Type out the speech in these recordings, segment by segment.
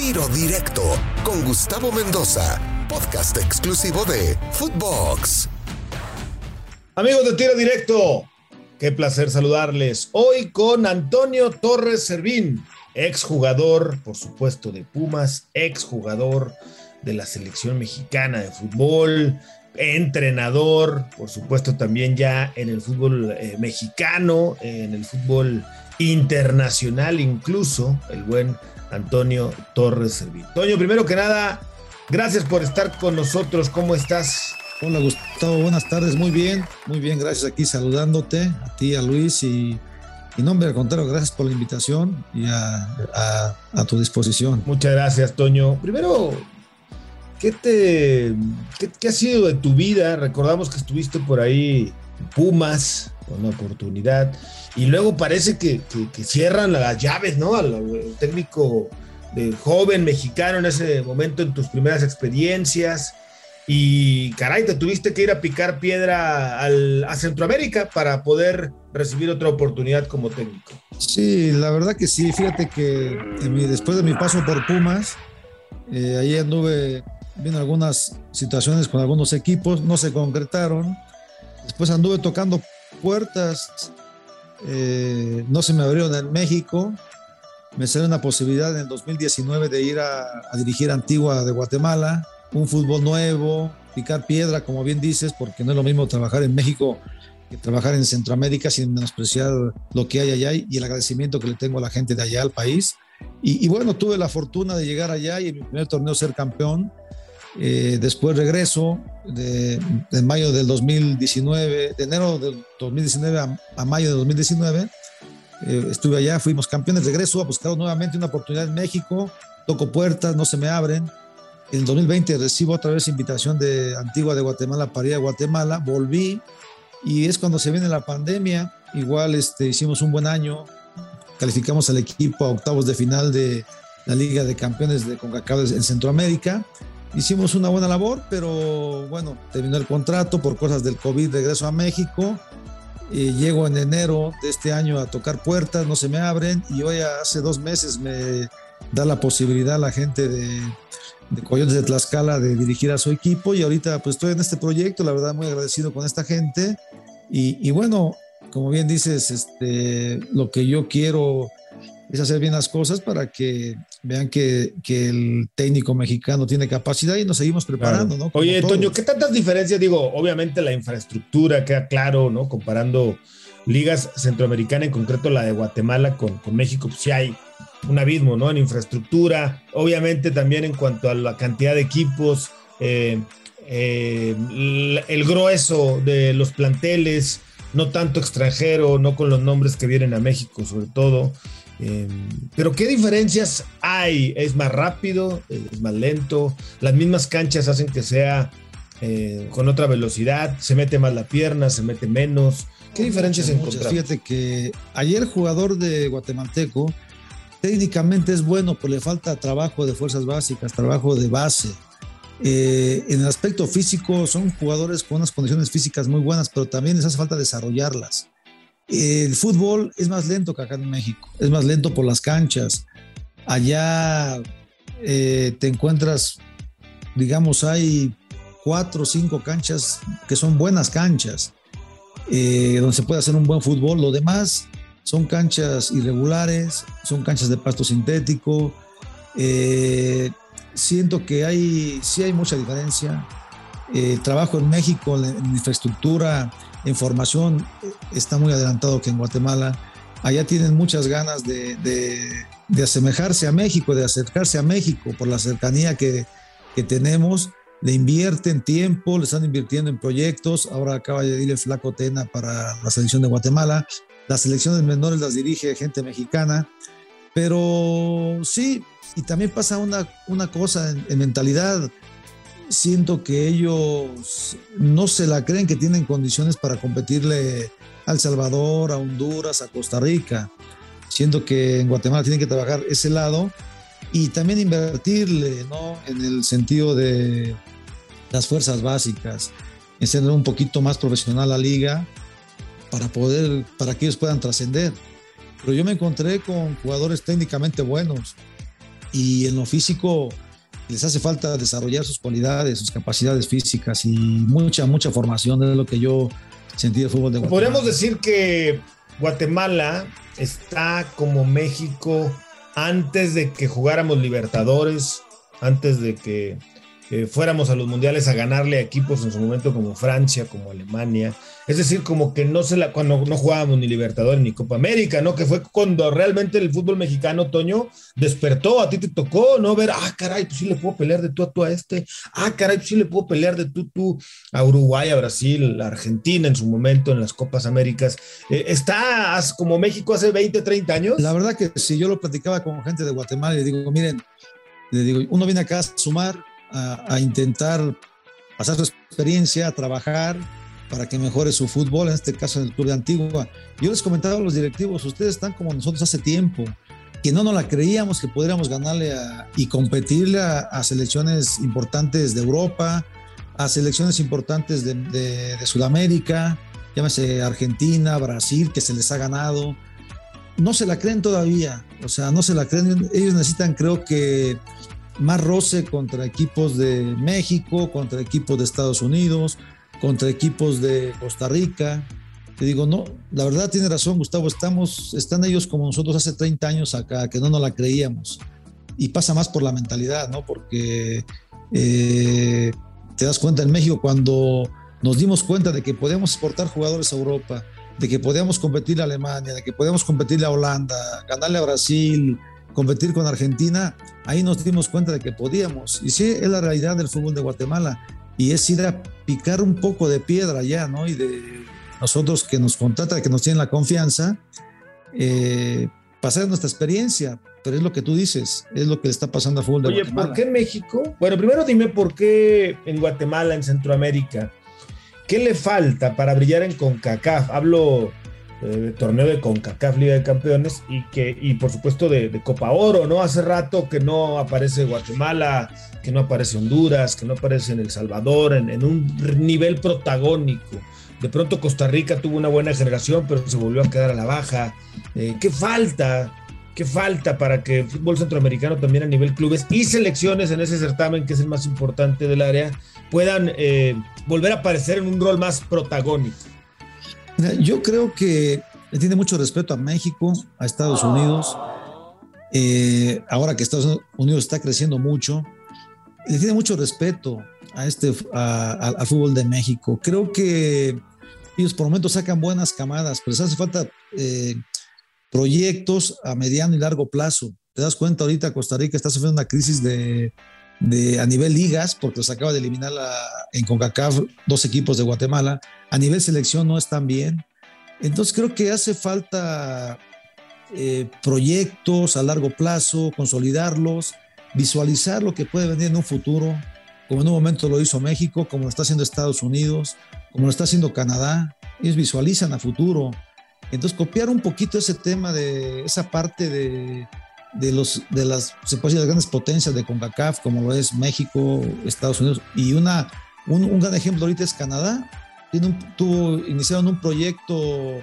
Tiro Directo con Gustavo Mendoza, podcast exclusivo de Footbox. Amigos de Tiro Directo, qué placer saludarles. Hoy con Antonio Torres Servín, exjugador, por supuesto, de Pumas, exjugador de la selección mexicana de fútbol, entrenador, por supuesto, también ya en el fútbol eh, mexicano, en el fútbol internacional incluso, el buen Antonio Torres Servín. Toño, primero que nada, gracias por estar con nosotros. ¿Cómo estás? Hola Gustavo, buenas tardes. Muy bien, muy bien. Gracias aquí saludándote, a ti, a Luis y, y nombre al contrario, gracias por la invitación y a, tu disposición. Muchas gracias, Toño. Primero, ¿qué te qué, ha sido de tu vida? Recordamos que estuviste por ahí en Pumas, una oportunidad, y luego parece que, que, cierran las llaves, ¿no? Al, técnico de joven mexicano en ese momento en tus primeras experiencias y caray, te tuviste que ir a picar piedra al, a Centroamérica para poder recibir otra oportunidad como técnico. Sí, la verdad que sí. Fíjate que después de mi paso por Pumas, eh, ahí anduve viendo algunas situaciones con algunos equipos, no se concretaron. Después anduve tocando puertas, eh, no se me abrieron en México. Me salió una posibilidad en el 2019 de ir a, dirigir Antigua de Guatemala un fútbol nuevo, picar piedra, como bien dices, porque no es lo mismo trabajar en México que trabajar en Centroamérica sin menospreciar lo que hay allá y el agradecimiento que le tengo a la gente de allá, al país. Y, bueno, tuve la fortuna de llegar allá y en mi primer torneo ser campeón. Eh, después regreso de, mayo del 2019, de enero del 2019 a, mayo del 2019. Eh, estuve allá, fuimos campeones, regreso a buscar nuevamente una oportunidad en México, toco puertas, no se me abren en 2020 recibo otra vez invitación de Antigua de Guatemala para ir a Guatemala, volví y es cuando se viene la pandemia. Igual este, hicimos un buen año, calificamos al equipo a octavos de final de la Liga de Campeones de CONCACAF en Centroamérica. Hicimos una buena labor, pero bueno, terminó el contrato por cosas del COVID, regreso a México. Eh, llego en enero de este año a tocar puertas, no se me abren y hoy hace dos meses me da la posibilidad a la gente de de Coyotes de Tlaxcala de dirigir a su equipo y ahorita pues estoy en este proyecto, la verdad muy agradecido con esta gente y, bueno, como bien dices, este, lo que yo quiero es hacer bien las cosas para que vean que, que el técnico mexicano tiene capacidad y nos seguimos preparando, ¿no? Oye, Toño, ¿qué tantas diferencias? Digo, obviamente la infraestructura queda claro, ¿no? Comparando ligas centroamericanas, en concreto la de Guatemala con, con México, pues sí hay un abismo, ¿no? En infraestructura, obviamente también en cuanto a la cantidad de equipos, eh, eh, el grueso de los planteles, no tanto extranjero, no con los nombres que vienen a México sobre todo. Eh, pero ¿qué diferencias hay? ¿Es más rápido? ¿Es más lento? ¿Las mismas canchas hacen que sea con otra velocidad? ¿Se mete más la pierna? ¿Se mete menos? ¿Qué diferencias encontramos? Fíjate que ayer jugador de guatemalteco técnicamente es bueno, pero le falta trabajo de fuerzas básicas, trabajo de base. Eh, en el aspecto físico son jugadores con unas condiciones físicas muy buenas, pero también les hace falta desarrollarlas. El fútbol es más lento que acá en México, es más lento por las canchas. Allá eh, te encuentras, digamos, hay cuatro o cinco canchas que son buenas canchas, eh, donde se puede hacer un buen fútbol. Lo demás son canchas irregulares, son canchas de pasto sintético. Eh, siento que hay, sí hay mucha diferencia. Trabajo en México, en infraestructura, en formación, está muy adelantado que en Guatemala. Allá tienen muchas ganas de, de, asemejarse a México, de acercarse a México por la cercanía que, que tenemos le invierten tiempo, le están invirtiendo en proyectos. Ahora acaba de ir el Flaco Tena para la selección de Guatemala. Las selecciones menores las dirige gente mexicana, pero sí, y también pasa una, una cosa en, mentalidad. Siento que ellos no se la creen que tienen condiciones para competirle a El Salvador, a Honduras, a Costa Rica. Siento que en Guatemala tienen que trabajar ese lado y también invertirle, ¿no? En el sentido de las fuerzas básicas, en un poquito más profesional la liga para poder, para que ellos puedan trascender. Pero yo me encontré con jugadores técnicamente buenos, y en lo físico les hace falta desarrollar sus cualidades, sus capacidades físicas y mucha, mucha formación de lo que yo sentí del fútbol de Guatemala. Podríamos decir que Guatemala está como México antes de que jugáramos Libertadores, antes de que fuéramos a los mundiales a ganarle a equipos en su momento como Francia, como Alemania. Es decir, como que no se la, cuando no jugábamos ni Libertadores ni Copa América, ¿no? Que fue cuando realmente el fútbol mexicano, Toño, despertó, a ti te tocó, ¿no? Ver, ah, caray, pues sí le puedo pelear de tú a tú a este, ah, caray, pues sí le puedo pelear de tú, tú a Uruguay, a Brasil, a Argentina en su momento en las Copas Américas. Eh, ¿Está como México hace 20, 30 años? La verdad que si yo lo platicaba con gente de Guatemala y digo, miren, le digo, uno viene acá a sumar, a, intentar pasar su experiencia, a trabajar para que mejore su fútbol, en este caso en el Club de Antigua. Yo les comentaba a los directivos, ustedes están como nosotros hace tiempo, que no nos la creíamos que pudiéramos ganarle y competirle a, selecciones importantes de Europa, a selecciones importantes de, de, Sudamérica, llámese Argentina, Brasil, que se les ha ganado. No se la creen todavía, o sea, no se la creen. Ellos necesitan, creo que, más roce contra equipos de México, contra equipos de Estados Unidos, contra equipos de Costa Rica. Te digo, no, la verdad tiene razón, Gustavo, estamos, están ellos como nosotros hace 30 años acá, que no nos la creíamos. Y pasa más por la mentalidad, ¿no? Porque eh, te das cuenta en México cuando nos dimos cuenta de que podemos exportar jugadores a Europa, de que podíamos competir a Alemania, de que podíamos competir a Holanda, ganarle a Brasil, competir con Argentina, ahí nos dimos cuenta de que podíamos. Y sí, es la realidad del fútbol de Guatemala. Y es ir a picar un poco de piedra ya, ¿no? Y de nosotros que nos contrata, que nos tienen la confianza, eh, pasar nuestra experiencia. Pero es lo que tú dices, es lo que le está pasando al fútbol de Oye, Guatemala. ¿por qué en México? Bueno, primero dime por qué en Guatemala, en Centroamérica, ¿qué le falta para brillar en CONCACAF? Hablo eh, torneo de CONCACAF Liga de Campeones y que y por supuesto de, Copa Oro, ¿no? Hace rato que no aparece Guatemala, que no aparece Honduras, que no aparece en El Salvador, en, un nivel protagónico. De pronto Costa Rica tuvo una buena generación, pero se volvió a quedar a la baja. Eh, ¿Qué falta? ¿Qué falta para que el fútbol centroamericano también a nivel clubes y selecciones en ese certamen, que es el más importante del área, puedan eh, volver a aparecer en un rol más protagónico? Yo creo que le tiene mucho respeto a México, a Estados Unidos. Eh, ahora que Estados Unidos está creciendo mucho, le tiene mucho respeto a este, al fútbol de México. Creo que ellos por momentos sacan buenas camadas, pero les hace falta eh, proyectos a mediano y largo plazo. Te das cuenta ahorita Costa Rica está sufriendo una crisis de, de, a nivel ligas, porque los acaba de eliminar en CONCACAF dos equipos de Guatemala. A nivel selección no están bien. Entonces creo que hace falta eh, proyectos a largo plazo, consolidarlos, visualizar lo que puede venir en un futuro, como en un momento lo hizo México, como lo está haciendo Estados Unidos, como lo está haciendo Canadá. Ellos visualizan a futuro. Entonces copiar un poquito ese tema de esa parte de de, los, de las, se grandes potencias de CONCACAF, como lo es México, Estados Unidos, y una, un, gran ejemplo ahorita es Canadá. Tiene un, tuvo, iniciaron un proyecto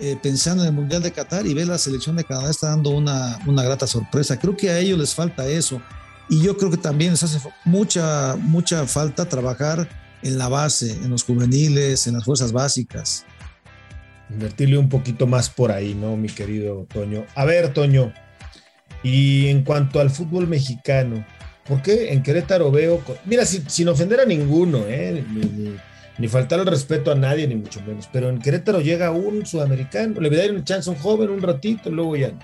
eh, pensando en el Mundial de Qatar y ve la selección de Canadá está dando una, una grata sorpresa. Creo que a ellos les falta eso. Y yo creo que también les hace mucha, mucha falta trabajar en la base, en los juveniles, en las fuerzas básicas. Invertirle un poquito más por ahí, ¿no, mi querido Toño? A ver, Toño, y en cuanto al fútbol mexicano, ¿por qué en Querétaro veo, mira, sin, ofender a ninguno, ¿eh? ni, faltar el respeto a nadie, ni mucho menos, pero en Querétaro llega un sudamericano, le voy a dar una chance a un joven un ratito, luego ya no.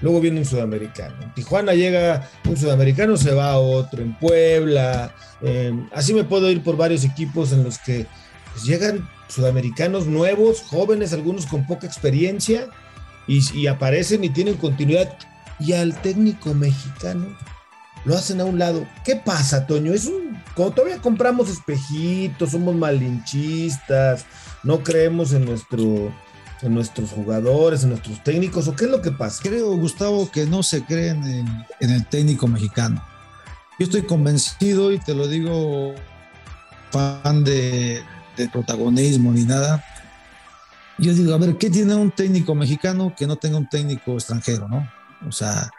Luego viene un sudamericano. En Tijuana llega un sudamericano, se va a otro. En Puebla. así me puedo ir por varios equipos en los que pues, llegan sudamericanos nuevos, jóvenes, algunos con poca experiencia, y, y, aparecen y tienen continuidad y al técnico mexicano lo hacen a un lado. ¿Qué pasa, Toño? Es un. Como todavía compramos espejitos, somos malinchistas, no creemos en nuestro en nuestros jugadores, en nuestros técnicos, o qué es lo que pasa? Creo, Gustavo, que no se creen en, el técnico mexicano. Yo estoy convencido y te lo digo, fan de, de protagonismo ni nada. Yo digo, a ver, ¿qué tiene un técnico mexicano que no tenga un técnico extranjero, no? O sea,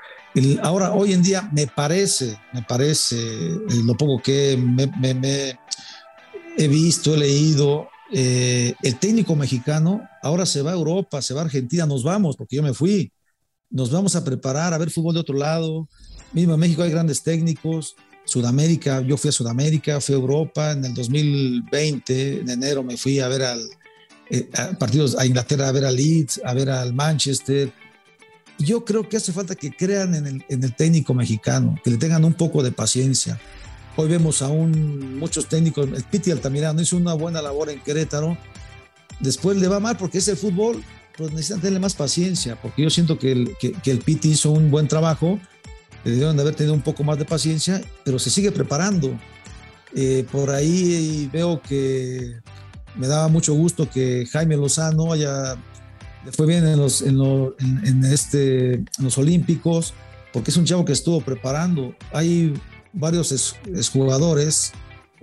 ahora, hoy en día, me parece, me parece, eh, lo poco que me, he visto, he leído, eh, el técnico mexicano ahora se va a Europa, se va a Argentina, nos vamos, porque yo me fui, nos vamos a preparar a ver fútbol de otro lado. Mismo en México hay grandes técnicos, Sudamérica, yo fui a Sudamérica, fui a Europa, en el 2020, en enero me fui a ver al, eh, partidos a Inglaterra, a ver al Leeds, a ver al Manchester. Yo creo que hace falta que crean en el, técnico mexicano, que le tengan un poco de paciencia. Hoy vemos aún muchos técnicos, el Piti Altamirano hizo una buena labor en Querétaro, después le va mal porque es el fútbol, pero necesitan tenerle más paciencia, porque yo siento que el, que, Piti hizo un buen trabajo, le debieron de haber tenido un poco más de paciencia, pero se sigue preparando. Eh, por ahí veo que me daba mucho gusto que Jaime Lozano haya, fue bien en los, en, este, los Olímpicos, porque es un chavo que estuvo preparando. Hay varios jugadores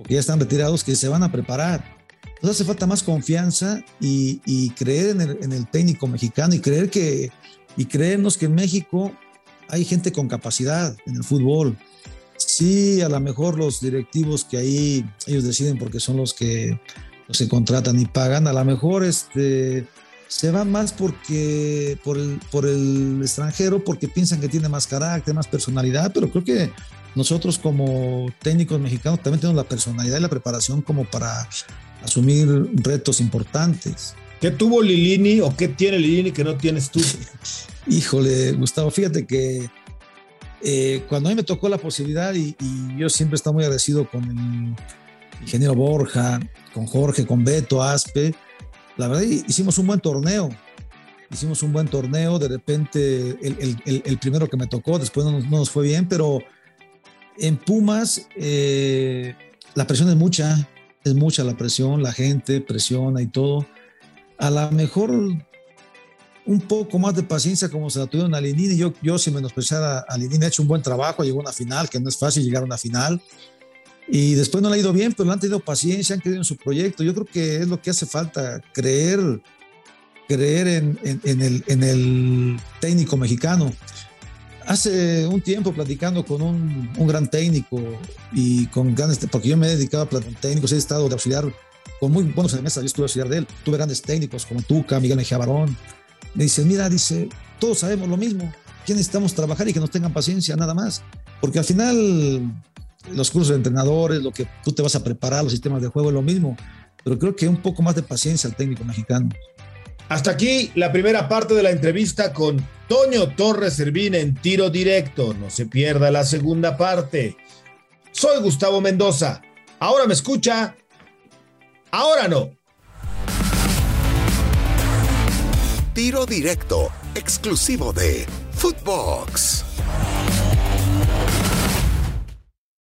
que ya están retirados que se van a preparar. Entonces hace falta más confianza y, creer en el, en técnico mexicano y creer que y creernos que en México hay gente con capacidad en el fútbol. Sí, a lo mejor los directivos que ahí ellos deciden porque son los que se contratan y pagan, a lo mejor este, se van más porque, por, el, por el extranjero porque piensan que tiene más carácter, más personalidad, pero creo que nosotros como técnicos mexicanos también tenemos la personalidad y la preparación como para asumir retos importantes. ¿Qué tuvo Lilini o qué tiene Lilini que no tienes tú? Híjole, Gustavo, fíjate que eh, cuando a mí me tocó la posibilidad y, y yo siempre estoy muy agradecido con el ingeniero Borja, con Jorge, con Beto, Aspe. La verdad, hicimos un buen torneo. Hicimos un buen torneo. De repente, el, primero que me tocó, después no nos, fue bien, pero en Pumas eh, la presión es mucha. Es mucha la presión, la gente presiona y todo. A lo mejor un poco más de paciencia como se la tuvieron a Linini. Yo, yo sin menospreciar a, a Linini, ha hecho un buen trabajo, llegó a una final, que no es fácil llegar a una final. Y después no le ha ido bien, pero le han tenido paciencia, han creído en su proyecto. Yo creo que es lo que hace falta, creer, creer en, el, en el, técnico mexicano. Hace un tiempo platicando con un, un gran técnico y con grandes, porque yo me he dedicado a técnicos, he estado de auxiliar con muy buenos en yo estuve auxiliar de él, tuve grandes técnicos como Tuca, Miguel Mejía Barón. Me dice, mira, dice, todos sabemos lo mismo, que necesitamos trabajar y que nos tengan paciencia, nada más. Porque al final los cursos de entrenadores, lo que tú te vas a preparar, los sistemas de juego es lo mismo, pero creo que un poco más de paciencia al técnico mexicano. Hasta aquí la primera parte de la entrevista con Toño Torres Servín en tiro directo. No se pierda la segunda parte. Soy Gustavo Mendoza. Ahora me escucha. Ahora no. Tiro directo, exclusivo de Footbox.